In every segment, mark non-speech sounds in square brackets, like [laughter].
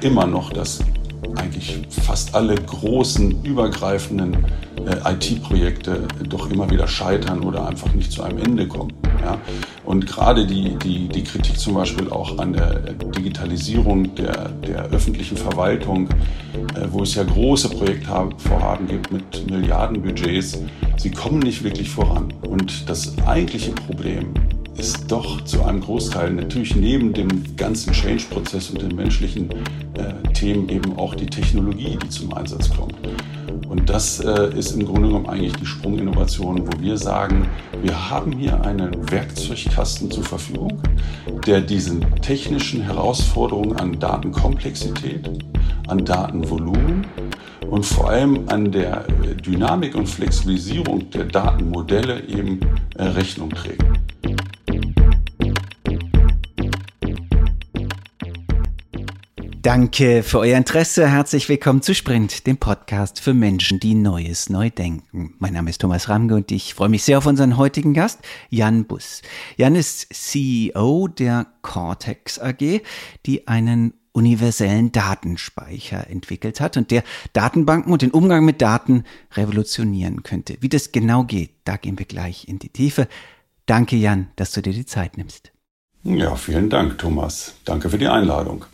immer noch, dass eigentlich fast alle großen, übergreifenden äh, IT-Projekte doch immer wieder scheitern oder einfach nicht zu einem Ende kommen. Ja? Und gerade die, die, die Kritik zum Beispiel auch an der Digitalisierung der, der öffentlichen Verwaltung, äh, wo es ja große Projektvorhaben gibt mit Milliardenbudgets, sie kommen nicht wirklich voran. Und das eigentliche Problem ist doch zu einem Großteil natürlich neben dem ganzen Change-Prozess und den menschlichen äh, Themen eben auch die Technologie, die zum Einsatz kommt. Und das äh, ist im Grunde genommen eigentlich die Sprunginnovation, wo wir sagen, wir haben hier einen Werkzeugkasten zur Verfügung, der diesen technischen Herausforderungen an Datenkomplexität, an Datenvolumen und vor allem an der Dynamik und Flexibilisierung der Datenmodelle eben äh, Rechnung trägt. Danke für euer Interesse. Herzlich willkommen zu Sprint, dem Podcast für Menschen, die Neues neu denken. Mein Name ist Thomas Ramge und ich freue mich sehr auf unseren heutigen Gast, Jan Bus. Jan ist CEO der Cortex AG, die einen universellen Datenspeicher entwickelt hat und der Datenbanken und den Umgang mit Daten revolutionieren könnte. Wie das genau geht, da gehen wir gleich in die Tiefe. Danke, Jan, dass du dir die Zeit nimmst. Ja, vielen Dank, Thomas. Danke für die Einladung.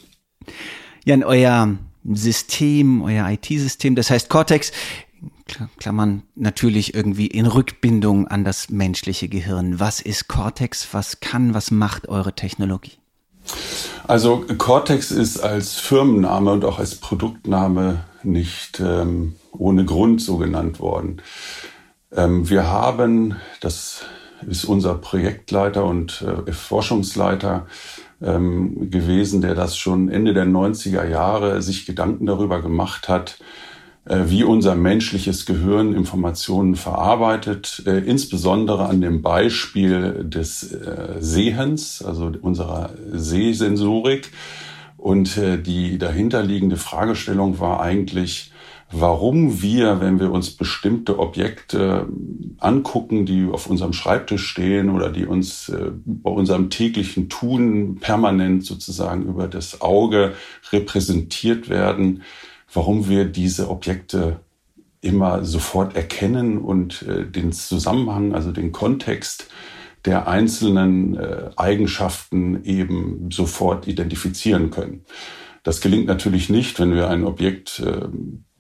Jan, euer System, euer IT-System, das heißt Cortex, Klammern natürlich irgendwie in Rückbindung an das menschliche Gehirn. Was ist Cortex? Was kann, was macht eure Technologie? Also Cortex ist als Firmenname und auch als Produktname nicht ähm, ohne Grund so genannt worden. Ähm, wir haben, das ist unser Projektleiter und äh, Forschungsleiter, ähm, gewesen, der das schon Ende der 90er Jahre sich Gedanken darüber gemacht hat, äh, wie unser menschliches Gehirn Informationen verarbeitet, äh, insbesondere an dem Beispiel des äh, Sehens, also unserer Sehsensorik. Und äh, die dahinterliegende Fragestellung war eigentlich, warum wir, wenn wir uns bestimmte Objekte angucken, die auf unserem Schreibtisch stehen oder die uns äh, bei unserem täglichen Tun permanent sozusagen über das Auge repräsentiert werden, warum wir diese Objekte immer sofort erkennen und äh, den Zusammenhang, also den Kontext der einzelnen äh, Eigenschaften eben sofort identifizieren können. Das gelingt natürlich nicht, wenn wir ein Objekt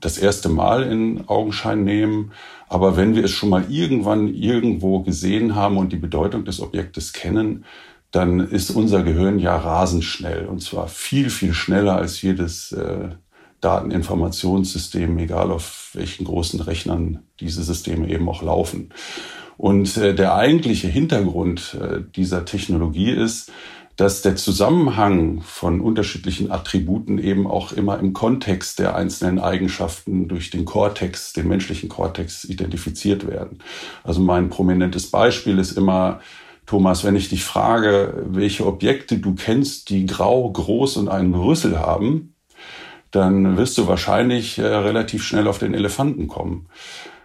das erste Mal in Augenschein nehmen. Aber wenn wir es schon mal irgendwann irgendwo gesehen haben und die Bedeutung des Objektes kennen, dann ist unser Gehirn ja rasend schnell. Und zwar viel, viel schneller als jedes äh, Dateninformationssystem, egal auf welchen großen Rechnern diese Systeme eben auch laufen. Und äh, der eigentliche Hintergrund äh, dieser Technologie ist, dass der Zusammenhang von unterschiedlichen Attributen eben auch immer im Kontext der einzelnen Eigenschaften durch den Kortex, den menschlichen Kortex identifiziert werden. Also mein prominentes Beispiel ist immer, Thomas, wenn ich dich frage, welche Objekte du kennst, die grau, groß und einen Rüssel haben, dann wirst du wahrscheinlich äh, relativ schnell auf den Elefanten kommen.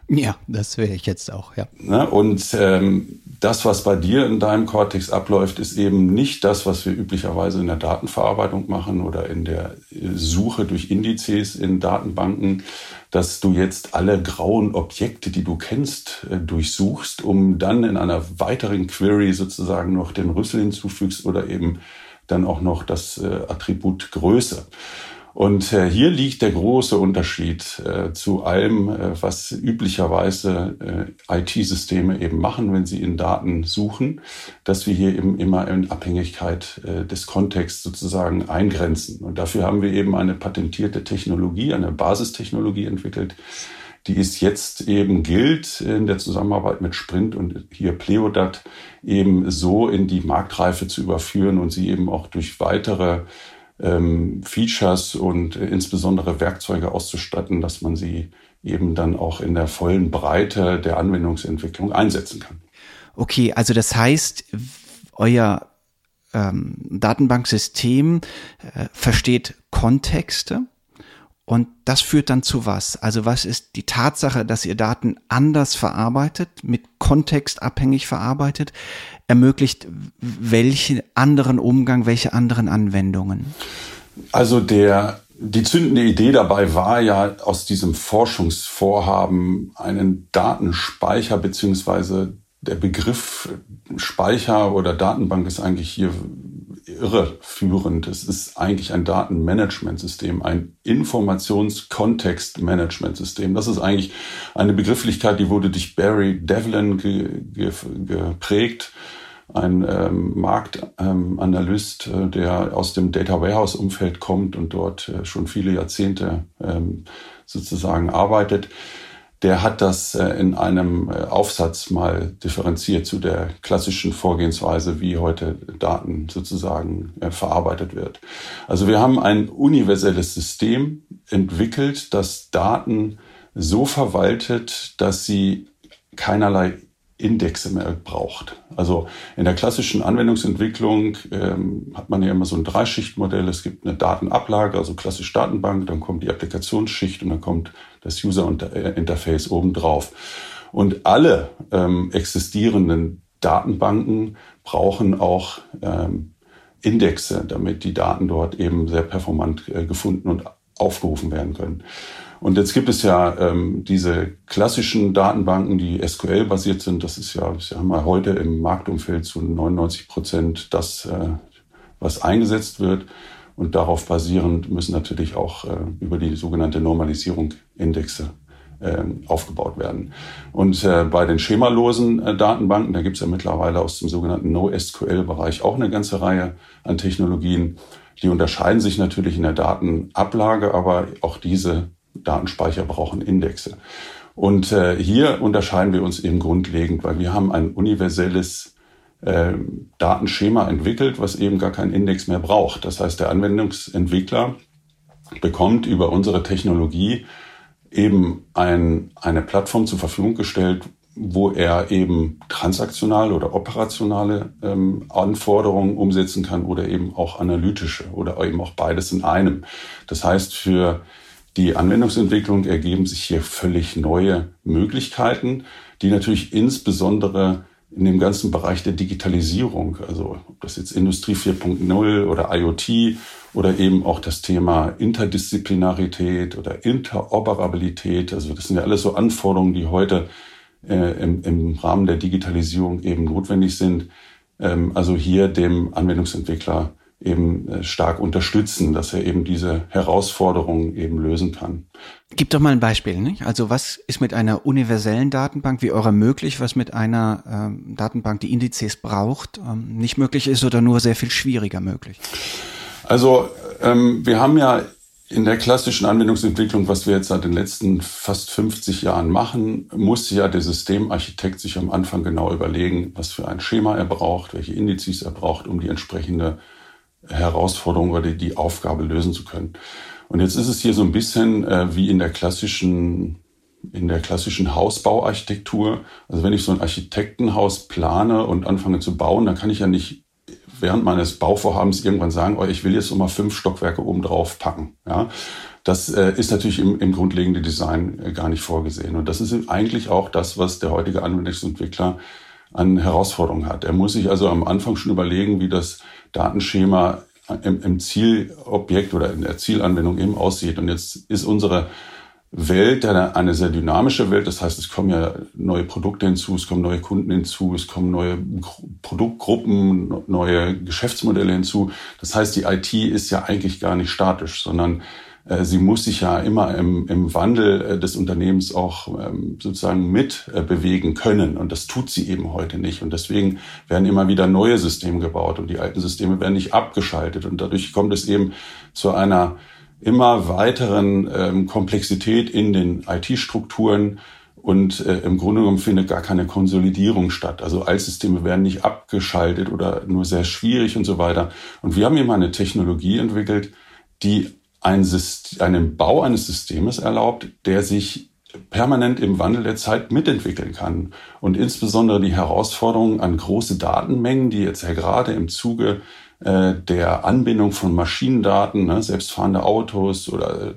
Ja, das wäre ich jetzt auch, ja. Ne? Und ähm, das, was bei dir in deinem Cortex abläuft, ist eben nicht das, was wir üblicherweise in der Datenverarbeitung machen oder in der äh, Suche durch Indizes in Datenbanken, dass du jetzt alle grauen Objekte, die du kennst, äh, durchsuchst, um dann in einer weiteren Query sozusagen noch den Rüssel hinzufügst oder eben dann auch noch das äh, Attribut Größe. Und äh, hier liegt der große Unterschied äh, zu allem, äh, was üblicherweise äh, IT-Systeme eben machen, wenn sie in Daten suchen, dass wir hier eben immer in Abhängigkeit äh, des Kontexts sozusagen eingrenzen. Und dafür haben wir eben eine patentierte Technologie, eine Basistechnologie entwickelt, die es jetzt eben gilt, in der Zusammenarbeit mit Sprint und hier Pleodat eben so in die Marktreife zu überführen und sie eben auch durch weitere ähm, Features und äh, insbesondere Werkzeuge auszustatten, dass man sie eben dann auch in der vollen Breite der Anwendungsentwicklung einsetzen kann. Okay, also das heißt, euer ähm, Datenbanksystem äh, versteht Kontexte und das führt dann zu was? Also was ist die Tatsache, dass ihr Daten anders verarbeitet, mit Kontext abhängig verarbeitet, ermöglicht welchen anderen Umgang, welche anderen Anwendungen? Also der die zündende Idee dabei war ja aus diesem Forschungsvorhaben einen Datenspeicher beziehungsweise der Begriff Speicher oder Datenbank ist eigentlich hier irreführend. Es ist eigentlich ein Datenmanagementsystem, ein Informationskontextmanagementsystem. Das ist eigentlich eine Begrifflichkeit, die wurde durch Barry Devlin ge, ge, geprägt ein ähm, Marktanalyst, ähm, äh, der aus dem Data Warehouse Umfeld kommt und dort äh, schon viele Jahrzehnte ähm, sozusagen arbeitet. Der hat das äh, in einem äh, Aufsatz mal differenziert zu der klassischen Vorgehensweise, wie heute Daten sozusagen äh, verarbeitet wird. Also wir haben ein universelles System entwickelt, das Daten so verwaltet, dass sie keinerlei Indexe mehr braucht. Also in der klassischen Anwendungsentwicklung ähm, hat man ja immer so ein Dreischichtmodell. Es gibt eine Datenablage, also klassisch Datenbank, dann kommt die Applikationsschicht und dann kommt das User-Interface obendrauf. Und alle ähm, existierenden Datenbanken brauchen auch ähm, Indexe, damit die Daten dort eben sehr performant äh, gefunden und aufgerufen werden können. Und jetzt gibt es ja ähm, diese klassischen Datenbanken, die SQL-basiert sind. Das ist ja, das haben wir heute im Marktumfeld zu 99 Prozent das, äh, was eingesetzt wird. Und darauf basierend müssen natürlich auch äh, über die sogenannte Normalisierung Indexe äh, aufgebaut werden. Und äh, bei den schemalosen äh, Datenbanken, da gibt es ja mittlerweile aus dem sogenannten NoSQL-Bereich auch eine ganze Reihe an Technologien. Die unterscheiden sich natürlich in der Datenablage, aber auch diese Datenspeicher brauchen Indexe. Und äh, hier unterscheiden wir uns eben grundlegend, weil wir haben ein universelles äh, Datenschema entwickelt, was eben gar keinen Index mehr braucht. Das heißt, der Anwendungsentwickler bekommt über unsere Technologie eben ein, eine Plattform zur Verfügung gestellt, wo er eben transaktionale oder operationale ähm, Anforderungen umsetzen kann oder eben auch analytische oder eben auch beides in einem. Das heißt, für die Anwendungsentwicklung ergeben sich hier völlig neue Möglichkeiten, die natürlich insbesondere in dem ganzen Bereich der Digitalisierung, also ob das jetzt Industrie 4.0 oder IoT oder eben auch das Thema Interdisziplinarität oder Interoperabilität, also das sind ja alles so Anforderungen, die heute äh, im, im Rahmen der Digitalisierung eben notwendig sind. Ähm, also hier dem Anwendungsentwickler eben äh, stark unterstützen, dass er eben diese Herausforderungen eben lösen kann. Gib doch mal ein Beispiel. Nicht? Also was ist mit einer universellen Datenbank wie eurer möglich, was mit einer ähm, Datenbank, die Indizes braucht, ähm, nicht möglich ist oder nur sehr viel schwieriger möglich? Also ähm, wir haben ja in der klassischen Anwendungsentwicklung, was wir jetzt seit den letzten fast 50 Jahren machen, muss ja der Systemarchitekt sich am Anfang genau überlegen, was für ein Schema er braucht, welche Indizes er braucht, um die entsprechende Herausforderung oder die Aufgabe lösen zu können. Und jetzt ist es hier so ein bisschen äh, wie in der klassischen in der klassischen Hausbauarchitektur. Also wenn ich so ein Architektenhaus plane und anfange zu bauen, dann kann ich ja nicht während meines Bauvorhabens irgendwann sagen, oh, ich will jetzt nochmal fünf Stockwerke oben drauf packen. Ja, das äh, ist natürlich im, im grundlegenden Design äh, gar nicht vorgesehen. Und das ist eigentlich auch das, was der heutige Anwendungsentwickler an Herausforderungen hat. Er muss sich also am Anfang schon überlegen, wie das Datenschema im, im Zielobjekt oder in der Zielanwendung eben aussieht. Und jetzt ist unsere Welt eine sehr dynamische Welt. Das heißt, es kommen ja neue Produkte hinzu, es kommen neue Kunden hinzu, es kommen neue Produktgruppen, neue Geschäftsmodelle hinzu. Das heißt, die IT ist ja eigentlich gar nicht statisch, sondern sie muss sich ja immer im, im Wandel äh, des Unternehmens auch ähm, sozusagen mit äh, können. Und das tut sie eben heute nicht. Und deswegen werden immer wieder neue Systeme gebaut und die alten Systeme werden nicht abgeschaltet. Und dadurch kommt es eben zu einer immer weiteren ähm, Komplexität in den IT-Strukturen. Und äh, im Grunde genommen findet gar keine Konsolidierung statt. Also Altsysteme werden nicht abgeschaltet oder nur sehr schwierig und so weiter. Und wir haben eben eine Technologie entwickelt, die ein System, einen Bau eines Systems erlaubt, der sich permanent im Wandel der Zeit mitentwickeln kann. Und insbesondere die Herausforderungen an große Datenmengen, die jetzt ja gerade im Zuge äh, der Anbindung von Maschinendaten, ne, selbstfahrende Autos oder äh,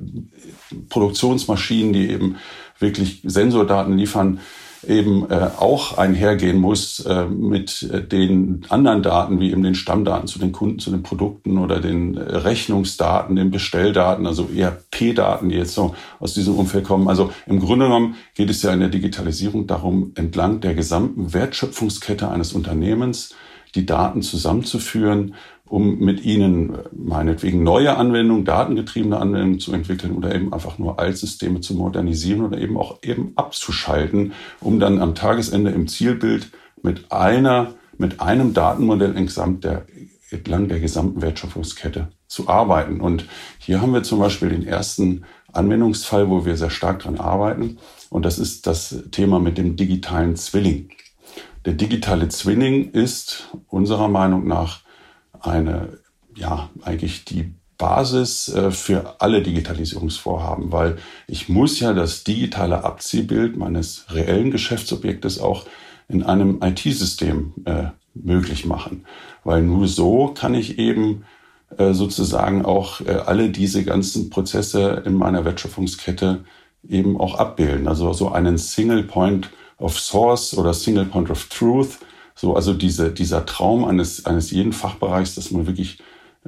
Produktionsmaschinen, die eben wirklich Sensordaten liefern, eben äh, auch einhergehen muss äh, mit äh, den anderen Daten, wie eben den Stammdaten zu den Kunden, zu den Produkten oder den äh, Rechnungsdaten, den Bestelldaten, also ERP-Daten, die jetzt so aus diesem Umfeld kommen. Also im Grunde genommen geht es ja in der Digitalisierung darum, entlang der gesamten Wertschöpfungskette eines Unternehmens die Daten zusammenzuführen, um mit ihnen meinetwegen neue Anwendungen, datengetriebene Anwendungen zu entwickeln oder eben einfach nur Altsysteme zu modernisieren oder eben auch eben abzuschalten, um dann am Tagesende im Zielbild mit einer, mit einem Datenmodell entlang der, entlang der gesamten Wertschöpfungskette zu arbeiten. Und hier haben wir zum Beispiel den ersten Anwendungsfall, wo wir sehr stark dran arbeiten. Und das ist das Thema mit dem digitalen Zwilling. Der digitale Zwilling ist unserer Meinung nach eine, ja, eigentlich die Basis äh, für alle Digitalisierungsvorhaben, weil ich muss ja das digitale Abziehbild meines reellen Geschäftsobjektes auch in einem IT-System äh, möglich machen, weil nur so kann ich eben äh, sozusagen auch äh, alle diese ganzen Prozesse in meiner Wertschöpfungskette eben auch abbilden. Also so einen Single Point of Source oder Single Point of Truth so, also diese, dieser Traum eines, eines jeden Fachbereichs, dass man wirklich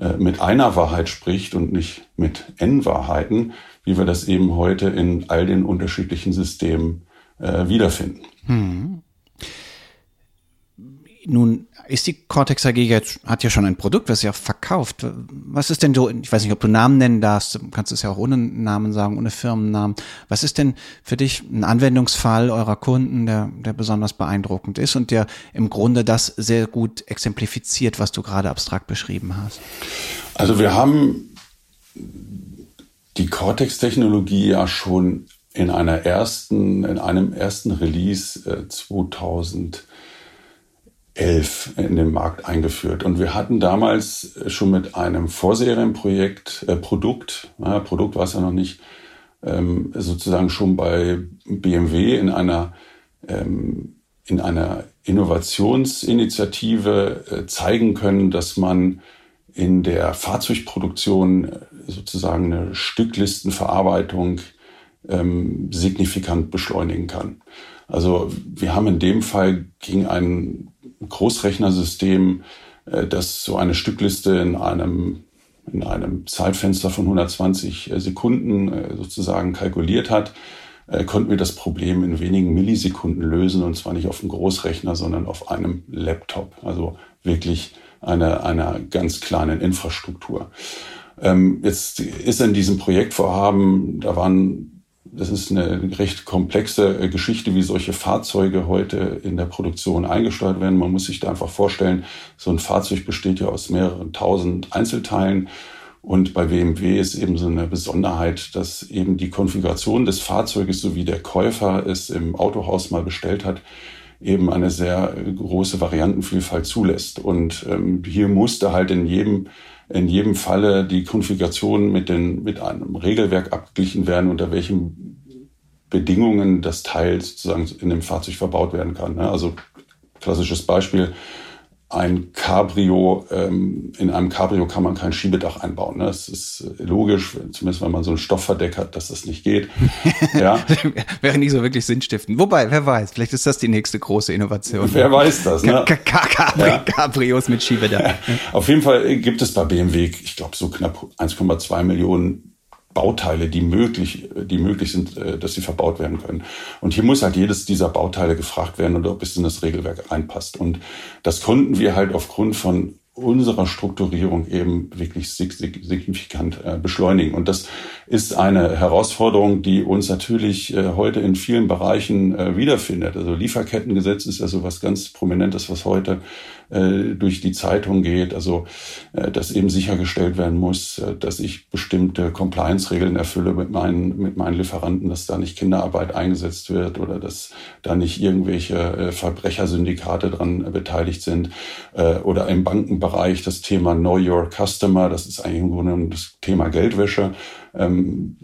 äh, mit einer Wahrheit spricht und nicht mit N-Wahrheiten, wie wir das eben heute in all den unterschiedlichen Systemen äh, wiederfinden. Hm. Nun ist die Cortex AG jetzt, hat ja schon ein Produkt, was auch verkauft. Was ist denn so, ich weiß nicht, ob du Namen nennen darfst, du kannst es ja auch ohne Namen sagen, ohne Firmennamen. Was ist denn für dich ein Anwendungsfall eurer Kunden, der, der besonders beeindruckend ist und der im Grunde das sehr gut exemplifiziert, was du gerade abstrakt beschrieben hast? Also wir haben die Cortex-Technologie ja schon in einer ersten, in einem ersten Release äh, 2000 11 in den Markt eingeführt. Und wir hatten damals schon mit einem Vorserienprojekt, äh, Produkt, ja, Produkt war es ja noch nicht, ähm, sozusagen schon bei BMW in einer, ähm, in einer Innovationsinitiative äh, zeigen können, dass man in der Fahrzeugproduktion äh, sozusagen eine Stücklistenverarbeitung ähm, signifikant beschleunigen kann. Also wir haben in dem Fall gegen ein Großrechnersystem, äh, das so eine Stückliste in einem in einem Zeitfenster von 120 äh, Sekunden äh, sozusagen kalkuliert hat, konnten wir das Problem in wenigen Millisekunden lösen und zwar nicht auf einem Großrechner, sondern auf einem Laptop. Also wirklich einer einer ganz kleinen Infrastruktur. Ähm, jetzt ist in diesem Projektvorhaben, da waren das ist eine recht komplexe äh, Geschichte, wie solche Fahrzeuge heute in der Produktion eingesteuert werden. Man muss sich da einfach vorstellen, so ein Fahrzeug besteht ja aus mehreren tausend Einzelteilen. Und bei BMW ist eben so eine Besonderheit, dass eben die Konfiguration des Fahrzeuges, so wie der Käufer es im Autohaus mal bestellt hat, eben eine sehr große Variantenvielfalt zulässt. Und ähm, hier musste halt in jedem in jedem Falle die Konfiguration mit, den, mit einem Regelwerk abgeglichen werden, unter welchen Bedingungen das Teil sozusagen in dem Fahrzeug verbaut werden kann. Ne? Also klassisches Beispiel, ein Cabrio, ähm, in einem Cabrio kann man kein Schiebedach einbauen. Ne? Das ist logisch, zumindest wenn man so einen Stoffverdeck hat, dass das nicht geht. [laughs] Ja. Wäre nicht so wirklich sinnstiftend. Wobei, wer weiß, vielleicht ist das die nächste große Innovation. Wer weiß das, ne? Cabrios mit Schiebedach. [laughs] Auf jeden Fall gibt es bei BMW, ich glaube, so knapp 1,2 Millionen Bauteile, die möglich, die möglich sind, äh, dass sie verbaut werden können. Und hier muss halt jedes dieser Bauteile gefragt werden oder ob es in das Regelwerk reinpasst. Und das konnten wir halt aufgrund von unserer Strukturierung eben wirklich signifikant äh, beschleunigen. Und das ist eine Herausforderung, die uns natürlich äh, heute in vielen Bereichen wiederfindet. Also Lieferkettengesetz ist ja so was ganz Prominentes, was heute äh, durch die Zeitung geht, also äh, dass eben sichergestellt werden muss, äh, dass ich bestimmte Compliance-Regeln erfülle mit meinen, mit meinen Lieferanten, dass da nicht Kinderarbeit eingesetzt wird oder dass da nicht irgendwelche äh, Verbrechersyndikate dran beteiligt sind. Äh, oder im Bankenbereich das Thema Know Your Customer, das ist eigentlich im Grunde das Thema Geldwäsche. Ähm,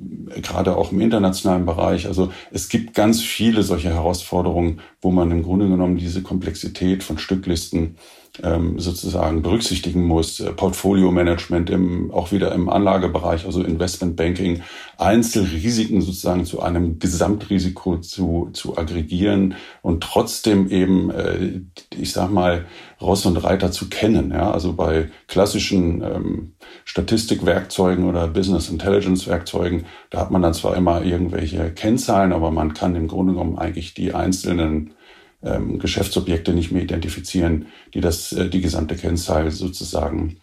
gerade auch im internationalen Bereich. Also es gibt ganz viele solche Herausforderungen, wo man im Grunde genommen diese Komplexität von Stücklisten ähm, sozusagen berücksichtigen muss. Äh, Portfolio-Management im, auch wieder im Anlagebereich, also Investmentbanking, Einzelrisiken sozusagen zu einem Gesamtrisiko zu, zu aggregieren und trotzdem eben, äh, ich sag mal, Ross und Reiter zu kennen. Ja? Also bei klassischen ähm, Statistikwerkzeugen oder Business Intelligence Werkzeugen, da hat man dann zwar immer irgendwelche Kennzahlen, aber man kann im Grunde genommen eigentlich die einzelnen ähm, Geschäftsobjekte nicht mehr identifizieren, die das, äh, die gesamte Kennzahl sozusagen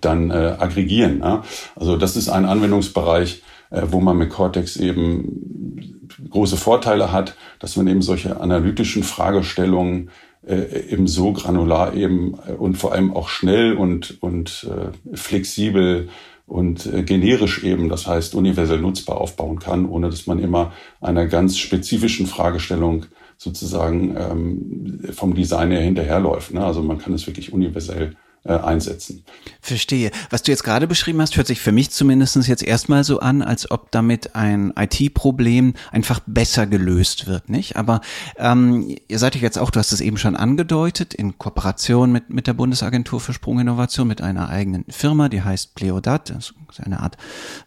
dann äh, aggregieren. Ja? Also das ist ein Anwendungsbereich, äh, wo man mit Cortex eben große Vorteile hat, dass man eben solche analytischen Fragestellungen äh, eben so granular eben äh, und vor allem auch schnell und, und äh, flexibel und äh, generisch eben, das heißt universell nutzbar aufbauen kann, ohne dass man immer einer ganz spezifischen Fragestellung sozusagen ähm, vom Design her hinterherläuft. Ne? Also man kann es wirklich universell einsetzen. Verstehe. Was du jetzt gerade beschrieben hast, hört sich für mich zumindest jetzt erstmal so an, als ob damit ein IT-Problem einfach besser gelöst wird, nicht? Aber ähm, ihr seid ja jetzt auch, du hast es eben schon angedeutet, in Kooperation mit, mit der Bundesagentur für Sprunginnovation, mit einer eigenen Firma, die heißt Pleodat, das ist eine Art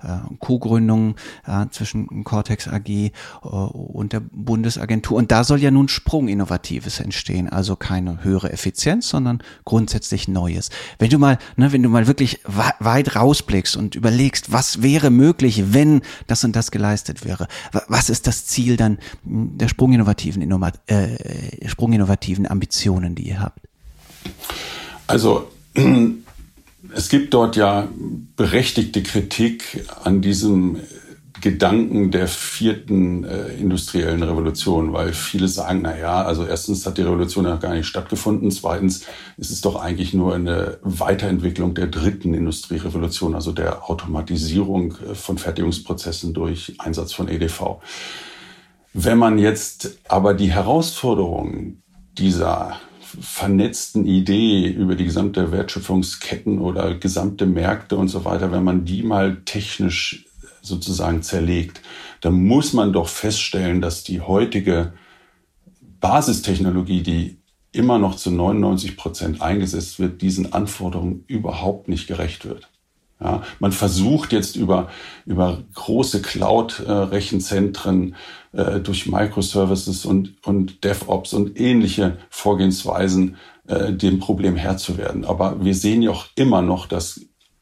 äh, Co-Gründung äh, zwischen Cortex AG äh, und der Bundesagentur. Und da soll ja nun Sprunginnovatives entstehen, also keine höhere Effizienz, sondern grundsätzlich Neues. Wenn du mal, ne, wenn du mal wirklich weit rausblickst und überlegst, was wäre möglich, wenn das und das geleistet wäre, was ist das Ziel dann der sprunginnovativen, Innovat äh, sprunginnovativen Ambitionen, die ihr habt? Also es gibt dort ja berechtigte Kritik an diesem Gedanken der vierten äh, industriellen Revolution, weil viele sagen, na ja, also erstens hat die Revolution ja gar nicht stattgefunden, zweitens ist es doch eigentlich nur eine Weiterentwicklung der dritten Industrierevolution, also der Automatisierung äh, von Fertigungsprozessen durch Einsatz von EDV. Wenn man jetzt aber die Herausforderungen dieser vernetzten Idee über die gesamte Wertschöpfungsketten oder gesamte Märkte und so weiter, wenn man die mal technisch sozusagen zerlegt, dann muss man doch feststellen, dass die heutige Basistechnologie, die immer noch zu 99 Prozent eingesetzt wird, diesen Anforderungen überhaupt nicht gerecht wird. Ja, man versucht jetzt über, über große Cloud-Rechenzentren äh, durch Microservices und, und DevOps und ähnliche Vorgehensweisen äh, dem Problem Herr zu werden. Aber wir sehen ja auch immer noch, dass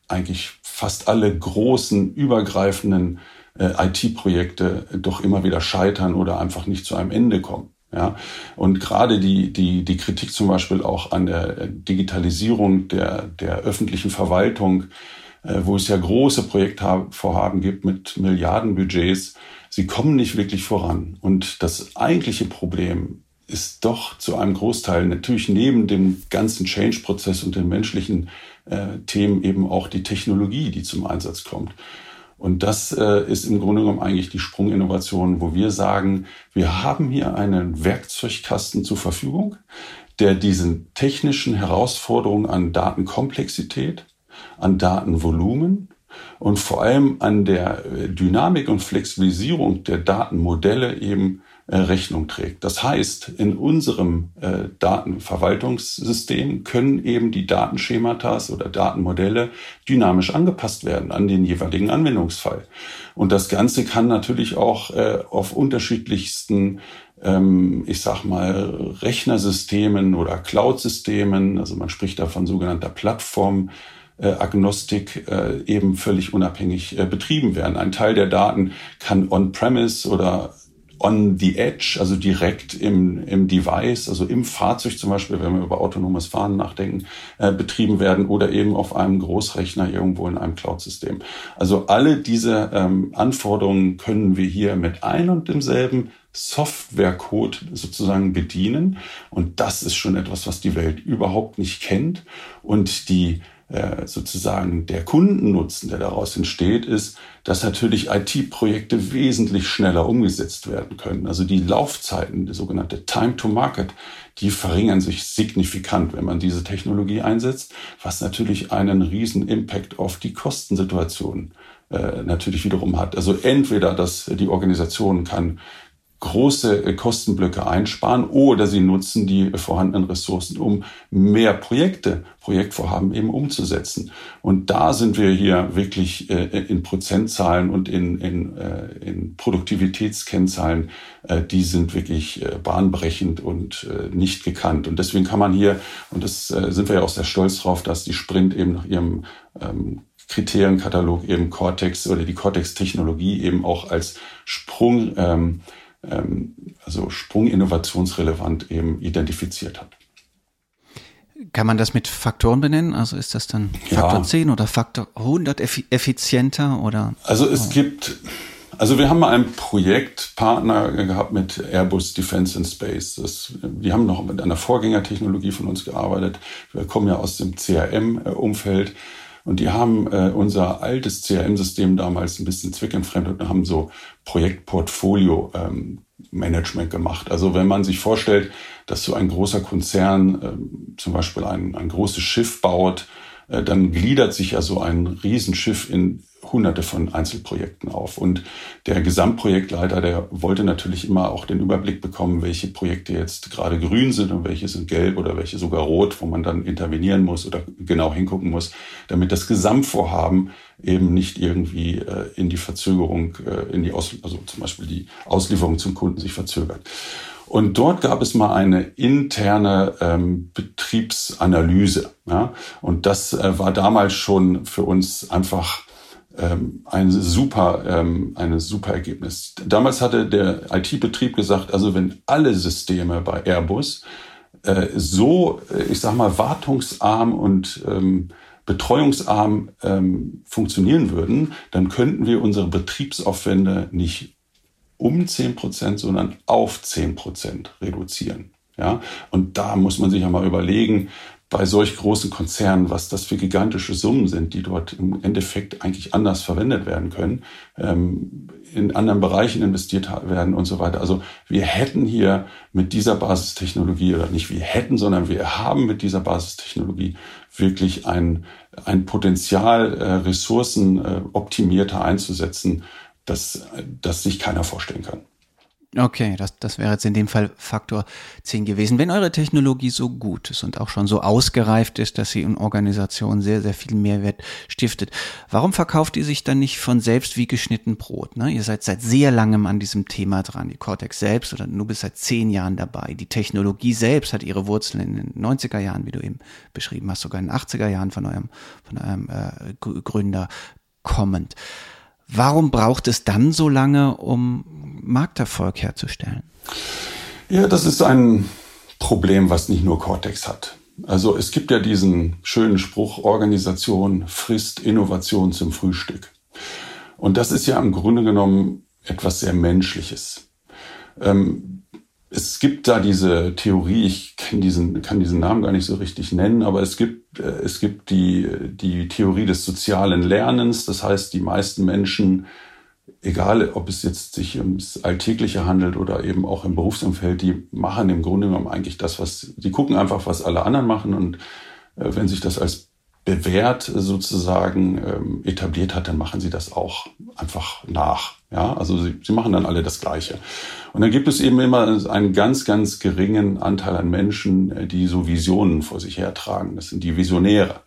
eigentlich fast alle großen, übergreifenden äh, IT-Projekte doch immer wieder scheitern oder einfach nicht zu einem Ende kommen. Ja, und gerade die, die, die Kritik zum Beispiel auch an der Digitalisierung der, der öffentlichen Verwaltung, äh, wo es ja große Projektvorhaben gibt mit Milliardenbudgets, sie kommen nicht wirklich voran. Und das eigentliche Problem ist doch zu einem Großteil natürlich neben dem ganzen Change-Prozess und den menschlichen äh, Themen eben auch die Technologie, die zum Einsatz kommt. Und das äh, ist im Grunde genommen eigentlich die Sprunginnovation, wo wir sagen, wir haben hier einen Werkzeugkasten zur Verfügung, der diesen technischen Herausforderungen an Datenkomplexität, an Datenvolumen und vor allem an der äh, Dynamik und Flexibilisierung der Datenmodelle eben Rechnung trägt. Das heißt, in unserem äh, Datenverwaltungssystem können eben die Datenschematas oder Datenmodelle dynamisch angepasst werden an den jeweiligen Anwendungsfall. Und das Ganze kann natürlich auch auf unterschiedlichsten ähm, ich sag mal, Rechnersystemen oder Cloud-Systemen, also man spricht da von sogenannter Plattform, äh, Agnostik äh, eben völlig unabhängig äh, betrieben werden. Ein Teil der Daten kann on-premise oder on the edge, also direkt im, im Device, also im Fahrzeug zum Beispiel, wenn wir über autonomes Fahren nachdenken, äh, betrieben werden oder eben auf einem Großrechner irgendwo in einem Cloud-System. Also alle diese ähm, Anforderungen können wir hier mit ein und demselben Softwarecode sozusagen bedienen. Und das ist schon etwas, was die Welt überhaupt nicht kennt. Und die sozusagen der Kundennutzen, der daraus entsteht, ist, dass natürlich IT-Projekte wesentlich schneller umgesetzt werden können. Also die Laufzeiten, die sogenannte Time to Market, die verringern sich signifikant, wenn man diese Technologie einsetzt, was natürlich einen riesen Impact auf die Kostensituation äh, natürlich wiederum hat. Also entweder, dass die Organisation kann große äh, Kostenblöcke einsparen oder sie nutzen die vorhandenen Ressourcen, um mehr Projekte, Projektvorhaben eben umzusetzen. Und da sind wir hier wirklich äh, in Prozentzahlen und in, in, äh, in Produktivitätskennzahlen, die sind wirklich bahnbrechend und nicht gekannt. Und deswegen kann man hier, und das sind wir ja auch sehr stolz drauf, dass die Sprint eben nach ihrem ähm, Kriterienkatalog eben Cortex oder die Cortex-Technologie eben auch als Sprung ähm, also sprunginnovationsrelevant eben identifiziert hat. Kann man das mit Faktoren benennen? Also ist das dann Faktor ja. 10 oder Faktor 100 effizienter oder? Also es oh. gibt, also wir haben mal einen Projektpartner gehabt mit Airbus Defense and Space. Das, die haben noch mit einer Vorgängertechnologie von uns gearbeitet. Wir kommen ja aus dem CRM-Umfeld. Und die haben äh, unser altes CRM-System damals ein bisschen zweckentfremdet und haben so Projektportfolio ähm, Management gemacht. Also wenn man sich vorstellt, dass so ein großer Konzern äh, zum Beispiel ein, ein großes Schiff baut, äh, dann gliedert sich ja so ein Riesenschiff in hunderte von Einzelprojekten auf. Und der Gesamtprojektleiter, der wollte natürlich immer auch den Überblick bekommen, welche Projekte jetzt gerade grün sind und welche sind gelb oder welche sogar rot, wo man dann intervenieren muss oder genau hingucken muss, damit das Gesamtvorhaben eben nicht irgendwie äh, in die Verzögerung, äh, in die Aus also zum Beispiel die Auslieferung zum Kunden sich verzögert. Und dort gab es mal eine interne ähm, Betriebsanalyse. Ja? Und das äh, war damals schon für uns einfach ähm, ein super, ähm, ein super Ergebnis. Damals hatte der IT-Betrieb gesagt, also wenn alle Systeme bei Airbus äh, so, äh, ich sag mal, wartungsarm und ähm, betreuungsarm ähm, funktionieren würden, dann könnten wir unsere Betriebsaufwände nicht um zehn Prozent, sondern auf zehn Prozent reduzieren. Ja, und da muss man sich ja mal überlegen, bei solch großen Konzernen, was das für gigantische Summen sind, die dort im Endeffekt eigentlich anders verwendet werden können, ähm, in anderen Bereichen investiert werden und so weiter. Also wir hätten hier mit dieser Basistechnologie, oder nicht wir hätten, sondern wir haben mit dieser Basistechnologie wirklich ein, ein Potenzial, äh, Ressourcen äh, optimierter einzusetzen, das, das sich keiner vorstellen kann. Okay, das, das wäre jetzt in dem Fall Faktor 10 gewesen. Wenn eure Technologie so gut ist und auch schon so ausgereift ist, dass sie in Organisationen sehr, sehr viel Mehrwert stiftet, warum verkauft ihr sich dann nicht von selbst wie geschnitten Brot? Ne? Ihr seid seit sehr langem an diesem Thema dran. Die Cortex selbst oder du bist seit zehn Jahren dabei. Die Technologie selbst hat ihre Wurzeln in den 90er Jahren, wie du eben beschrieben hast, sogar in den 80er Jahren von eurem, von eurem äh, Gründer kommend. Warum braucht es dann so lange, um Markterfolg herzustellen? Ja, das ist ein Problem, was nicht nur Cortex hat. Also es gibt ja diesen schönen Spruch, Organisation frisst Innovation zum Frühstück. Und das ist ja im Grunde genommen etwas sehr Menschliches. Ähm, es gibt da diese Theorie, ich kann diesen, kann diesen Namen gar nicht so richtig nennen, aber es gibt, äh, es gibt die, die Theorie des sozialen Lernens. Das heißt, die meisten Menschen, egal ob es jetzt sich ums Alltägliche handelt oder eben auch im Berufsumfeld, die machen im Grunde genommen eigentlich das, was, die gucken einfach, was alle anderen machen und äh, wenn sich das als bewährt sozusagen ähm, etabliert hat, dann machen sie das auch einfach nach. Ja, also sie, sie machen dann alle das Gleiche. Und dann gibt es eben immer einen ganz, ganz geringen Anteil an Menschen, äh, die so Visionen vor sich hertragen. Das sind die Visionäre.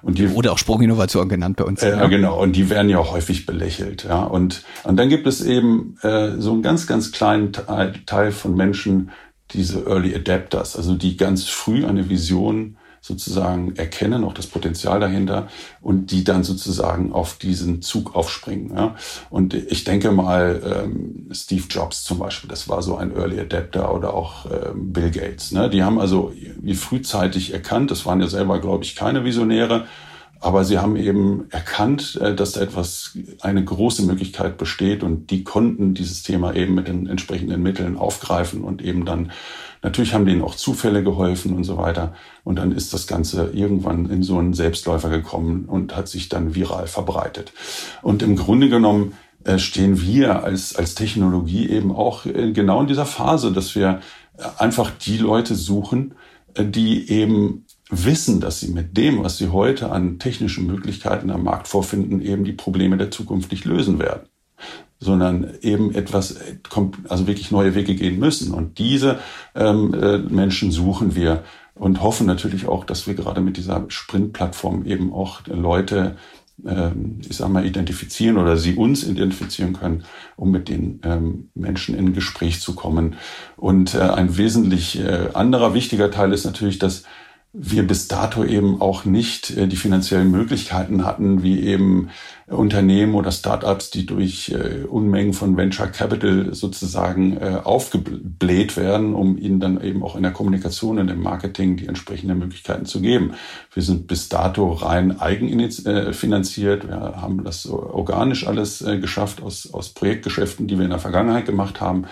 Und die wurde auch Sprunginnovation genannt bei uns. Äh, ja, genau. Und die werden ja auch häufig belächelt. Ja, und und dann gibt es eben äh, so einen ganz, ganz kleinen Teil von Menschen, diese Early Adapters, also die ganz früh eine Vision sozusagen erkennen, auch das Potenzial dahinter und die dann sozusagen auf diesen Zug aufspringen. Ja. Und ich denke mal, ähm, Steve Jobs zum Beispiel, das war so ein Early Adapter oder auch ähm, Bill Gates. Ne. Die haben also wie frühzeitig erkannt, das waren ja selber, glaube ich, keine Visionäre, aber sie haben eben erkannt, äh, dass da etwas, eine große Möglichkeit besteht und die konnten dieses Thema eben mit den entsprechenden Mitteln aufgreifen und eben dann, natürlich haben denen auch Zufälle geholfen und so weiter. Und dann ist das Ganze irgendwann in so einen Selbstläufer gekommen und hat sich dann viral verbreitet. Und im Grunde genommen äh, stehen wir als, als Technologie eben auch genau in dieser Phase, dass wir einfach die Leute suchen, äh, die eben wissen, dass sie mit dem, was sie heute an technischen Möglichkeiten am Markt vorfinden, eben die Probleme der Zukunft nicht lösen werden. sondern eben etwas, also wirklich neue Wege gehen müssen. Und diese ähm, äh, Menschen suchen wir und hoffen natürlich auch, dass wir gerade mit dieser Sprint-Plattform eben auch Leute, ähm, ich sag mal, identifizieren oder sie uns identifizieren können, um mit den ähm, Menschen in Gespräch zu kommen. Und äh, ein wesentlich äh, anderer wichtiger Teil ist natürlich, dass wir bis dato eben auch nicht äh, die finanziellen Möglichkeiten hatten, wie eben Unternehmen oder Startups, die durch äh, Unmengen von Venture Capital sozusagen äh, aufgebläht werden, um ihnen dann eben auch in der Kommunikation und im Marketing die entsprechenden Möglichkeiten zu geben. Wir sind bis dato rein eigenfinanziert. Wir haben das organisch alles geschafft aus, aus Projektgeschäften, die wir in der Vergangenheit gemacht haben.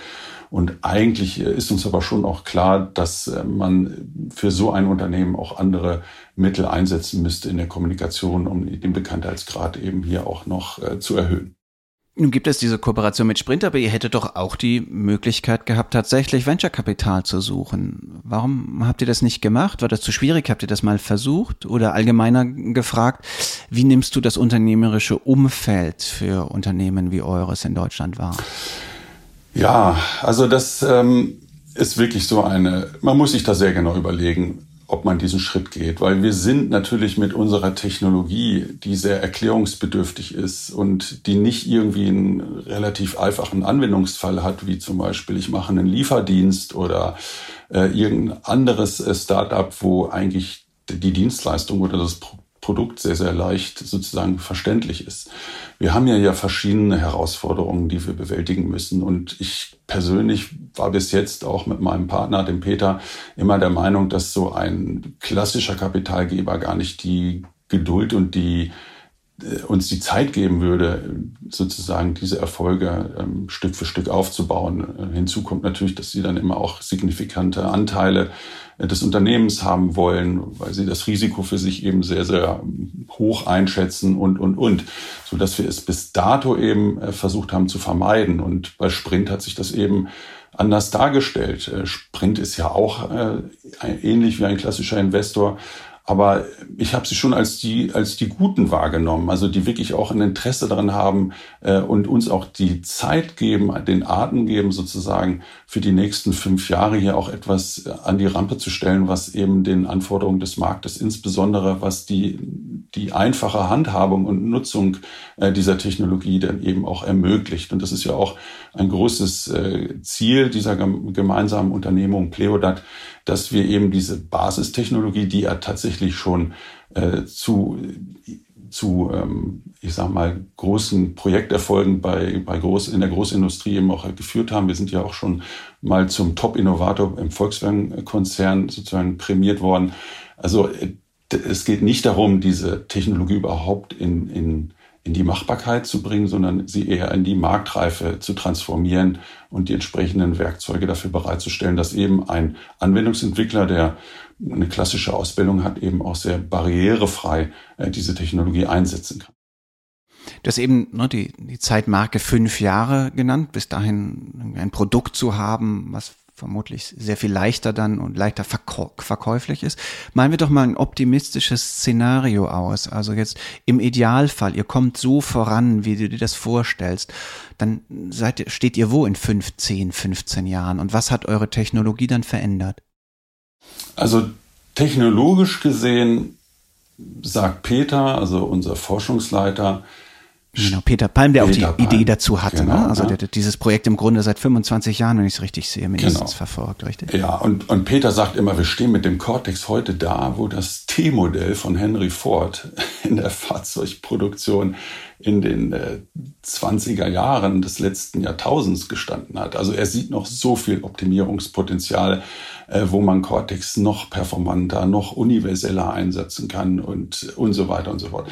Und eigentlich ist uns aber schon auch klar, dass äh, man für so ein Unternehmen auch andere Mittel einsetzen müsste in der Kommunikation, um den Bekanntheitsgrad eben hier auch noch äh, zu erhöhen. Nun gibt es diese Kooperation mit Sprint, aber ihr hättet doch auch die Möglichkeit gehabt, tatsächlich Venture-Kapital zu suchen. Warum habt ihr das nicht gemacht? War das zu schwierig? Habt ihr das mal versucht? Oder allgemeiner gefragt, wie nimmst du das unternehmerische Umfeld für Unternehmen wie eures in Deutschland wahr? Ja, also das ähm, ist wirklich so eine, man muss sich da sehr genau überlegen, ob man diesen Schritt geht, weil wir sind natürlich mit unserer Technologie, die sehr erklärungsbedürftig ist und die nicht irgendwie einen relativ einfachen Anwendungsfall hat, wie zum Beispiel ich mache einen Lieferdienst oder äh, irgendein anderes äh, Startup, wo eigentlich die Dienstleistung oder das Produkt sehr, sehr leicht sozusagen verständlich ist. Wir haben ja ja verschiedene Herausforderungen, die wir bewältigen müssen. Und ich persönlich war bis jetzt auch mit meinem Partner, dem Peter, immer der Meinung, dass so ein klassischer Kapitalgeber gar nicht die Geduld und die uns die Zeit geben würde, sozusagen diese Erfolge ähm, Stück für Stück aufzubauen. Hinzu kommt natürlich, dass sie dann immer auch signifikante Anteile des Unternehmens haben wollen, weil sie das Risiko für sich eben sehr, sehr hoch einschätzen und, und, und, so dass wir es bis dato eben äh, versucht haben zu vermeiden. Und bei Sprint hat sich das eben anders dargestellt. Äh, Sprint ist ja auch äh, ähnlich wie ein klassischer Investor aber ich habe sie schon als die, als die Guten wahrgenommen, also die wirklich auch ein Interesse daran haben äh, und uns auch die Zeit geben, den Atem geben, sozusagen für die nächsten fünf Jahre hier auch etwas an die Rampe zu stellen, was eben den Anforderungen des Marktes, insbesondere was die, die einfache Handhabung und Nutzung äh, dieser Technologie dann eben auch ermöglicht. Und das ist ja auch ein großes äh, Ziel dieser gemeinsamen Unternehmung Pleodat, dass wir eben diese Basistechnologie, die ja tatsächlich schon äh, zu zu, ähm, ich sag mal, großen Projekterfolgen bei, bei groß, in der Großindustrie eben auch geführt haben. Wir sind ja auch schon mal zum Top-Innovator im Volkswagen-Konzern sozusagen prämiert worden. Also äh, es geht nicht darum, diese Technologie überhaupt in, in in die Machbarkeit zu bringen, sondern sie eher in die Marktreife zu transformieren und die entsprechenden Werkzeuge dafür bereitzustellen, dass eben ein Anwendungsentwickler, der eine klassische Ausbildung hat, eben auch sehr barrierefrei äh, diese Technologie einsetzen kann. Du hast eben ne, die, die Zeitmarke fünf Jahre genannt, bis dahin ein Produkt zu haben, was vermutlich sehr viel leichter dann und leichter verkäuflich ist. Malen wir doch mal ein optimistisches Szenario aus. Also jetzt im Idealfall, ihr kommt so voran, wie du dir das vorstellst, dann seid, steht ihr wo in 15, 15 Jahren und was hat eure Technologie dann verändert? Also technologisch gesehen sagt Peter, also unser Forschungsleiter, Genau, Peter Palm, der Peter auch die Palm. Idee dazu hatte. Genau, ne? Also ja. der, dieses Projekt im Grunde seit 25 Jahren, wenn ich es richtig sehe, mindestens genau. verfolgt, richtig? Ja, und, und Peter sagt immer, wir stehen mit dem Cortex heute da, wo das T-Modell von Henry Ford [laughs] in der Fahrzeugproduktion in den äh, 20er Jahren des letzten Jahrtausends gestanden hat. Also er sieht noch so viel Optimierungspotenzial, äh, wo man Cortex noch performanter, noch universeller einsetzen kann und, und so weiter und so fort.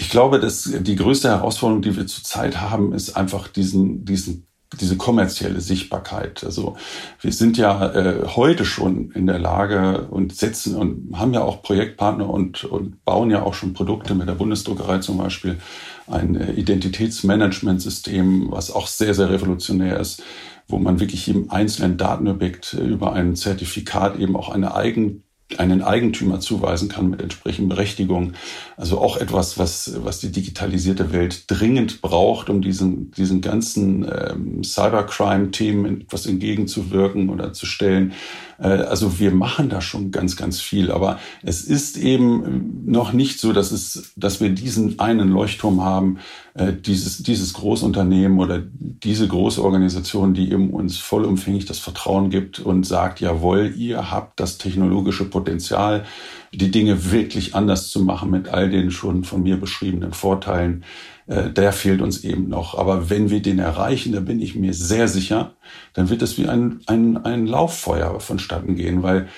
Ich glaube, dass die größte Herausforderung, die wir zurzeit haben, ist einfach diesen, diesen diese kommerzielle Sichtbarkeit. Also wir sind ja äh, heute schon in der Lage und setzen und haben ja auch Projektpartner und, und bauen ja auch schon Produkte mit der Bundesdruckerei zum Beispiel ein äh, Identitätsmanagementsystem, was auch sehr, sehr revolutionär ist, wo man wirklich jedem einzelnen Datenobjekt über ein Zertifikat eben auch eine eigen einen Eigentümer zuweisen kann mit entsprechenden Berechtigungen. Also auch etwas, was, was die digitalisierte Welt dringend braucht, um diesen, diesen ganzen ähm, Cybercrime-Themen etwas entgegenzuwirken oder zu stellen. Äh, also wir machen da schon ganz, ganz viel. Aber es ist eben noch nicht so, dass, es, dass wir diesen einen Leuchtturm haben, äh, dieses, dieses Großunternehmen oder diese große Organisation, die eben uns vollumfänglich das Vertrauen gibt und sagt, jawohl, ihr habt das technologische Potenzial, die Dinge wirklich anders zu machen mit all den schon von mir beschriebenen Vorteilen. Äh, der fehlt uns eben noch. Aber wenn wir den erreichen, da bin ich mir sehr sicher, dann wird es wie ein, ein, ein Lauffeuer vonstatten gehen, weil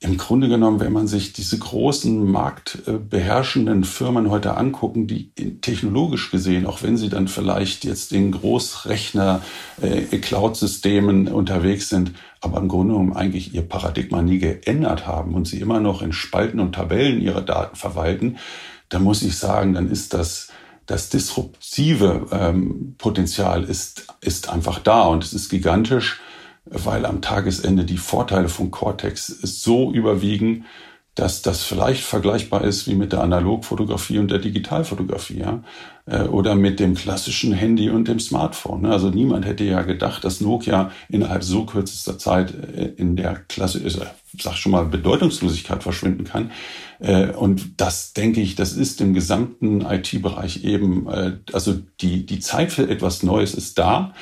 im Grunde genommen, wenn man sich diese großen marktbeherrschenden Firmen heute angucken, die technologisch gesehen, auch wenn sie dann vielleicht jetzt in Großrechner, äh, unterwegs sind, aber im Grunde genommen eigentlich ihr Paradigma nie geändert haben und sie immer noch in Spalten und Tabellen ihre Daten verwalten, dann muss ich sagen, dann ist das das disruptive ähm, Potenzial ist, ist einfach da und es ist gigantisch weil am Tagesende die Vorteile von Cortex so überwiegen, dass das vielleicht vergleichbar ist wie mit der Analogfotografie und der Digitalfotografie, ja? Äh, oder mit dem klassischen Handy und dem Smartphone. Ne? Also niemand hätte ja gedacht, dass Nokia innerhalb so kürzester Zeit äh, in der Klasse, ich sag schon mal, Bedeutungslosigkeit verschwinden kann. Äh, und das denke ich, das ist im gesamten IT-Bereich eben, also die, die Zeit für etwas Neues ist da.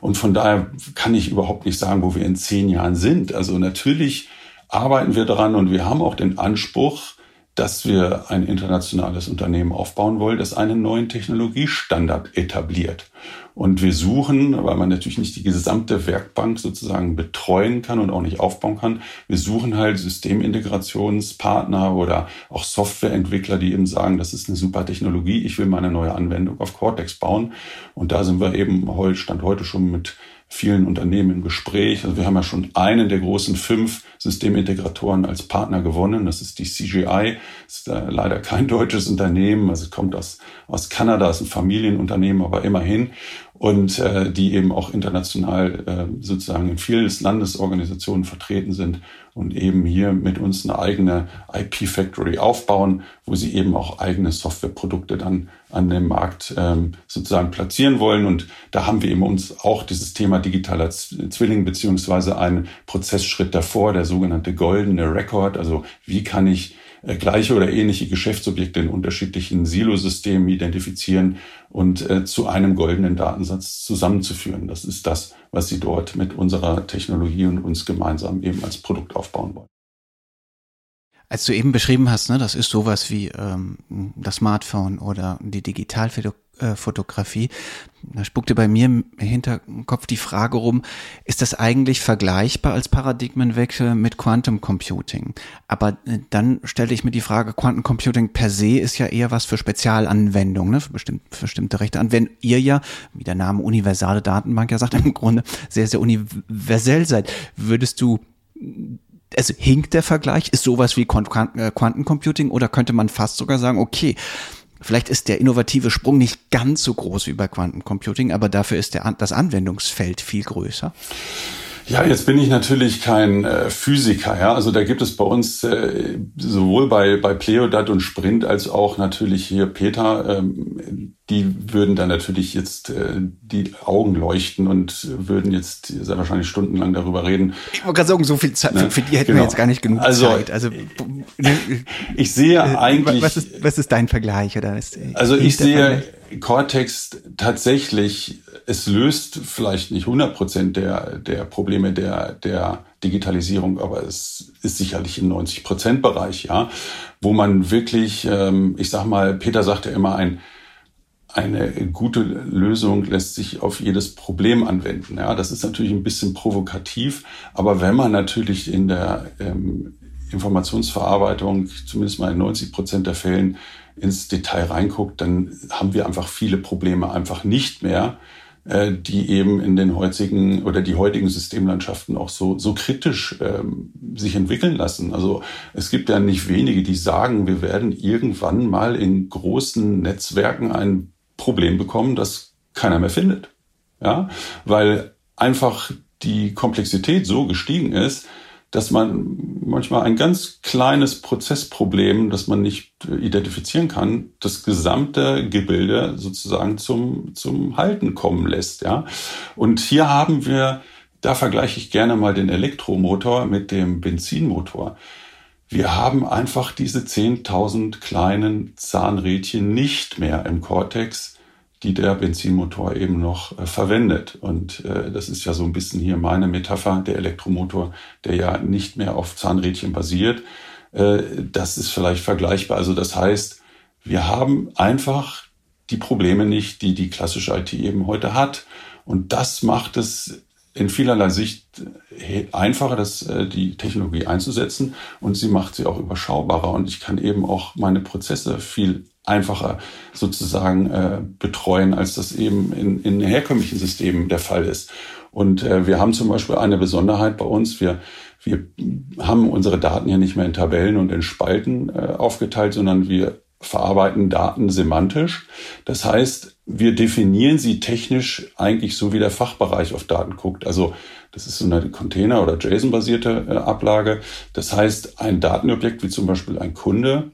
Und von daher kann ich überhaupt nicht sagen, wo wir in zehn Jahren sind. Also natürlich arbeiten wir daran und wir haben auch den Anspruch, dass wir ein internationales Unternehmen aufbauen wollen, das einen neuen Technologiestandard etabliert. Und wir suchen, weil man natürlich nicht die gesamte Werkbank sozusagen betreuen kann und auch nicht aufbauen kann, wir suchen halt Systemintegrationspartner oder auch Softwareentwickler, die eben sagen, das ist eine super Technologie, ich will meine neue Anwendung auf Cortex bauen. Und da sind wir eben Stand heute schon mit vielen Unternehmen im Gespräch. Also wir haben ja schon einen der großen fünf Systemintegratoren als Partner gewonnen. Das ist die CGI. Das ist äh, leider kein deutsches Unternehmen. Also es kommt aus, aus Kanada, ist ein Familienunternehmen, aber immerhin und äh, die eben auch international äh, sozusagen in vielen Landesorganisationen vertreten sind und eben hier mit uns eine eigene IP-Factory aufbauen, wo sie eben auch eigene Softwareprodukte dann an dem Markt ähm, sozusagen platzieren wollen. Und da haben wir eben uns auch dieses Thema digitaler Zwilling beziehungsweise einen Prozessschritt davor, der sogenannte goldene Record. Also wie kann ich äh, gleiche oder ähnliche Geschäftsobjekte in unterschiedlichen Silosystemen identifizieren und äh, zu einem goldenen Datensatz zusammenzuführen. Das ist das, was Sie dort mit unserer Technologie und uns gemeinsam eben als Produkt aufbauen wollen. Als du eben beschrieben hast, ne, das ist sowas wie ähm, das Smartphone oder die Digitalfotografie, da spuckte bei mir im Hinterkopf die Frage rum, ist das eigentlich vergleichbar als Paradigmenwechsel mit Quantum Computing? Aber äh, dann stelle ich mir die Frage, Quantum Computing per se ist ja eher was für Spezialanwendungen, ne, für, bestimmt, für bestimmte Rechte an. Wenn ihr ja, wie der Name universale Datenbank ja sagt, [laughs] im Grunde sehr, sehr universell seid, würdest du also hinkt der Vergleich? Ist sowas wie äh, Quantencomputing oder könnte man fast sogar sagen, okay, vielleicht ist der innovative Sprung nicht ganz so groß wie bei Quantencomputing, aber dafür ist der, das Anwendungsfeld viel größer? Ja, jetzt bin ich natürlich kein äh, Physiker, ja. Also da gibt es bei uns äh, sowohl bei, bei Pleodat und Sprint als auch natürlich hier Peter, ähm, die würden dann natürlich jetzt äh, die Augen leuchten und würden jetzt sehr wahrscheinlich stundenlang darüber reden. Ich wollte gerade sagen, so viel Zeit, ne? für die hätten genau. wir jetzt gar nicht genug also, Zeit. Also ich sehe äh, eigentlich. Was ist, was ist dein Vergleich? Oder ist, also ich sehe Cortex tatsächlich es löst vielleicht nicht 100 Prozent der, der Probleme der, der Digitalisierung, aber es ist sicherlich im 90 Prozent Bereich, ja, wo man wirklich, ähm, ich sag mal, Peter sagte immer, ein, eine gute Lösung lässt sich auf jedes Problem anwenden. Ja, das ist natürlich ein bisschen provokativ, aber wenn man natürlich in der ähm, Informationsverarbeitung, zumindest mal in 90 Prozent der Fällen, ins Detail reinguckt, dann haben wir einfach viele Probleme einfach nicht mehr, äh, die eben in den heutigen oder die heutigen Systemlandschaften auch so, so kritisch ähm, sich entwickeln lassen. Also es gibt ja nicht wenige, die sagen, wir werden irgendwann mal in großen Netzwerken ein Problem bekommen, das keiner mehr findet. Ja, weil einfach die Komplexität so gestiegen ist, dass man manchmal ein ganz kleines Prozessproblem, das man nicht identifizieren kann, das gesamte Gebilde sozusagen zum, zum Halten kommen lässt, ja. Und hier haben wir, da vergleiche ich gerne mal den Elektromotor mit dem Benzinmotor. Wir haben einfach diese 10.000 kleinen Zahnrädchen nicht mehr im Cortex, die der Benzinmotor eben noch äh, verwendet. Und äh, das ist ja so ein bisschen hier meine Metapher, der Elektromotor, der ja nicht mehr auf Zahnrädchen basiert. Äh, das ist vielleicht vergleichbar. Also das heißt, wir haben einfach die Probleme nicht, die die klassische IT eben heute hat. Und das macht es in vielerlei Sicht äh, einfacher, das, äh, die Technologie einzusetzen und sie macht sie auch überschaubarer und ich kann eben auch meine Prozesse viel einfacher sozusagen äh, betreuen, als das eben in, in herkömmlichen Systemen der Fall ist. Und äh, wir haben zum Beispiel eine Besonderheit bei uns. Wir, wir haben unsere Daten ja nicht mehr in Tabellen und in Spalten äh, aufgeteilt, sondern wir verarbeiten Daten semantisch. Das heißt, wir definieren sie technisch eigentlich so, wie der Fachbereich auf Daten guckt. Also das ist so eine Container- oder JSON-basierte äh, Ablage. Das heißt, ein Datenobjekt wie zum Beispiel ein Kunde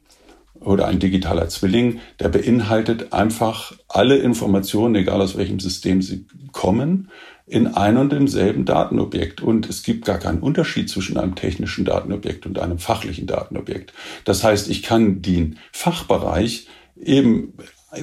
oder ein digitaler Zwilling, der beinhaltet einfach alle Informationen, egal aus welchem System sie kommen, in ein und demselben Datenobjekt. Und es gibt gar keinen Unterschied zwischen einem technischen Datenobjekt und einem fachlichen Datenobjekt. Das heißt, ich kann den Fachbereich eben